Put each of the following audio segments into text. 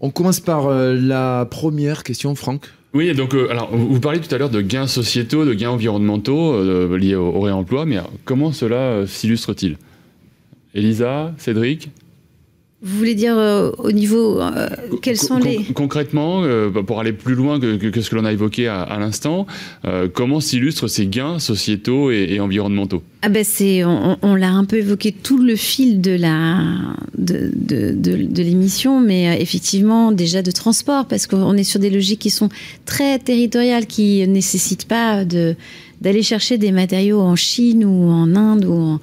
On commence par euh, la première question, Franck. Oui, donc euh, alors vous parliez tout à l'heure de gains sociétaux, de gains environnementaux euh, liés au, au, réemploi, mais comment cela s'illustre-t-il? Elisa, Cédric? Vous voulez dire euh, au niveau euh, quels sont Con les concrètement euh, pour aller plus loin que, que, que, ce que l'on a évoqué à, à l'instant, euh, comment s'illustrent ces gains sociétaux et, et environnementaux? Ah ben c'est on, on l'a un peu évoqué tout le fil de la de, de, de, de l'émission, mais euh, effectivement déjà de transport parce qu'on est sur des logiques qui sont très territoriales, qui nécessitent pas de d'aller chercher des matériaux en Chine ou en Inde. Ou en...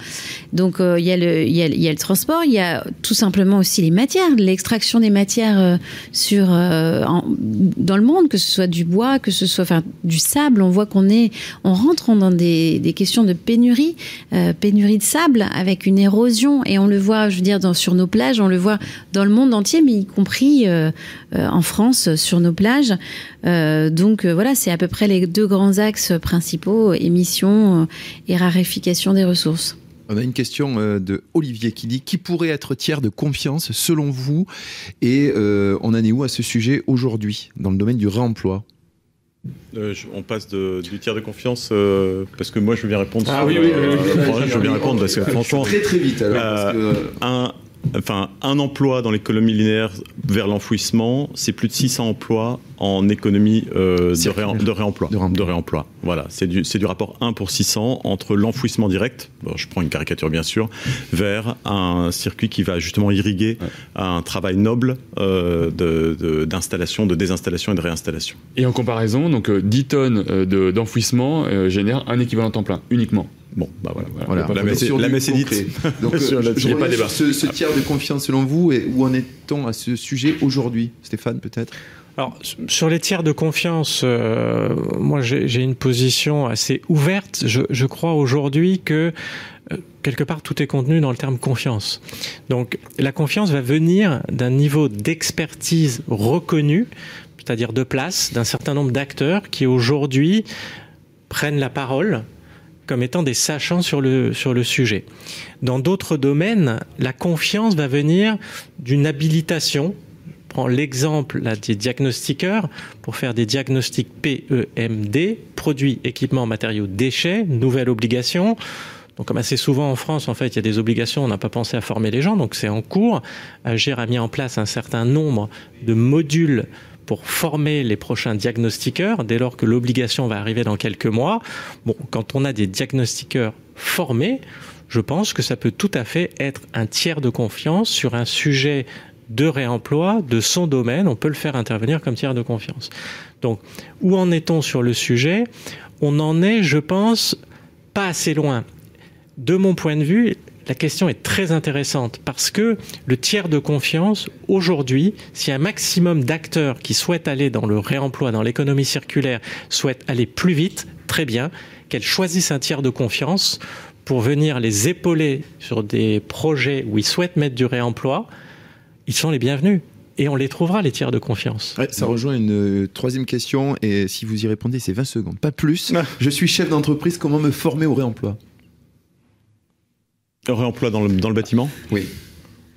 Donc il euh, y, y, y, a le transport, il y a tout simplement aussi les matières, l'extraction des matières euh, sur, euh, dans le monde, que ce soit du bois, que ce soit enfin, du sable. On voit qu'on est, on rentre dans des, des questions de pénurie, euh, pénurie de sable avec une érosion et on le voit, je veux dire, dans, sur nos plages, on le voit dans le monde entier, mais y compris euh, en France sur nos plages. donc voilà, c'est à peu près les deux grands axes principaux émissions et raréfication des ressources. On a une question de Olivier qui dit qui pourrait être tiers de confiance selon vous? Et euh, on en est où à ce sujet aujourd'hui dans le domaine du réemploi? Euh, je, on passe de, du tiers de confiance euh, parce que moi je veux bien répondre. Ah sur, oui, oui, oui, oui, je veux bien répondre parce que franchement très très vite alors. Parce que... un, enfin, un emploi dans l'économie linéaire vers l'enfouissement, c'est plus de 600 emplois en économie euh, de, ré, de, réemploi. De, de réemploi. Voilà, c'est du, du rapport 1 pour 600 entre l'enfouissement direct, bon, je prends une caricature bien sûr, vers un circuit qui va justement irriguer ouais. un travail noble euh, d'installation, de, de, désinstallation et de réinstallation. Et en comparaison, donc 10 tonnes d'enfouissement euh, génèrent un équivalent temps plein uniquement. Bon, bah voilà. voilà. voilà. La, messe, est. Donc, euh, a pas débat. Ce, ce, tiers de confiance, selon vous, et où en est-on à ce sujet aujourd'hui Stéphane, peut-être? Alors, sur les tiers de confiance, euh, moi j'ai une position assez ouverte. Je, je crois aujourd'hui que euh, quelque part tout est contenu dans le terme confiance. Donc la confiance va venir d'un niveau d'expertise reconnu, c'est-à-dire de place, d'un certain nombre d'acteurs qui aujourd'hui prennent la parole comme étant des sachants sur le, sur le sujet. Dans d'autres domaines, la confiance va venir d'une habilitation. Je prends l'exemple des diagnostiqueurs pour faire des diagnostics PEMD, produits, équipements, matériaux, déchets, nouvelle obligation. Donc, comme assez souvent en France, en fait, il y a des obligations, on n'a pas pensé à former les gens, donc c'est en cours. Agir a mis en place un certain nombre de modules pour former les prochains diagnostiqueurs dès lors que l'obligation va arriver dans quelques mois. Bon, quand on a des diagnostiqueurs formés, je pense que ça peut tout à fait être un tiers de confiance sur un sujet de réemploi de son domaine. On peut le faire intervenir comme tiers de confiance. Donc, où en est-on sur le sujet? On en est, je pense, pas assez loin. De mon point de vue, la question est très intéressante parce que le tiers de confiance, aujourd'hui, si un maximum d'acteurs qui souhaitent aller dans le réemploi, dans l'économie circulaire, souhaitent aller plus vite, très bien, qu'elles choisissent un tiers de confiance pour venir les épauler sur des projets où ils souhaitent mettre du réemploi, ils sont les bienvenus et on les trouvera, les tiers de confiance. Ouais, ça rejoint une euh, troisième question, et si vous y répondez, c'est 20 secondes, pas plus. Je suis chef d'entreprise, comment me former au réemploi? Réemploi dans le, dans le bâtiment? Oui.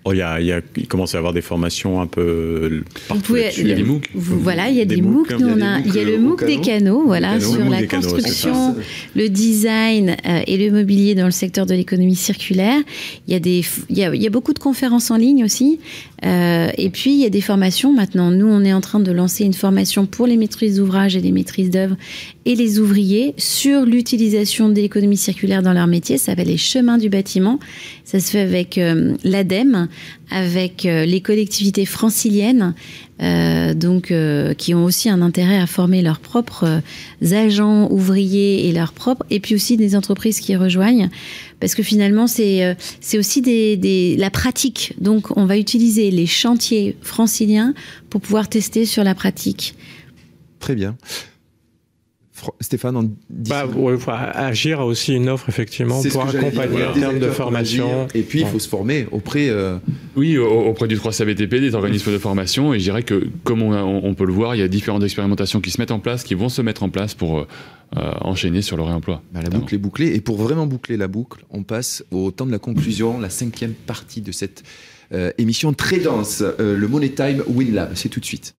Oh, il, y a, il, y a, il commence à y avoir des formations un peu. Vous pouvez, il y a des MOOC. Vous, voilà, il y a des, des MOOC. Nous, on a, il y a le MOOC des canaux, voilà, canaux, sur la construction, canaux, le design euh, et le mobilier dans le secteur de l'économie circulaire. Il y, a des, il, y a, il y a beaucoup de conférences en ligne aussi. Euh, et puis, il y a des formations. Maintenant, nous, on est en train de lancer une formation pour les maîtrises d'ouvrage et les maîtrises d'œuvre et les ouvriers sur l'utilisation de l'économie circulaire dans leur métier. Ça s'appelle les chemins du bâtiment. Ça se fait avec euh, l'ADEME, avec euh, les collectivités franciliennes, euh, donc euh, qui ont aussi un intérêt à former leurs propres agents ouvriers et leurs propres, et puis aussi des entreprises qui rejoignent, parce que finalement c'est c'est aussi la pratique. Donc on va utiliser les chantiers franciliens pour pouvoir tester sur la pratique. Très bien. Stéphane, en bah, ouais, Agir a aussi une offre effectivement pour accompagner en termes de formation. Et puis il faut se former auprès. Euh, oui, auprès du 3CBTP, des organismes de formation. Et je dirais que, comme on, peut le voir, il y a différentes expérimentations qui se mettent en place, qui vont se mettre en place pour euh, enchaîner sur le réemploi. Bah, la boucle est bouclée. Et pour vraiment boucler la boucle, on passe au temps de la conclusion, la cinquième partie de cette euh, émission très dense, le Money Time Win Lab. C'est tout de suite.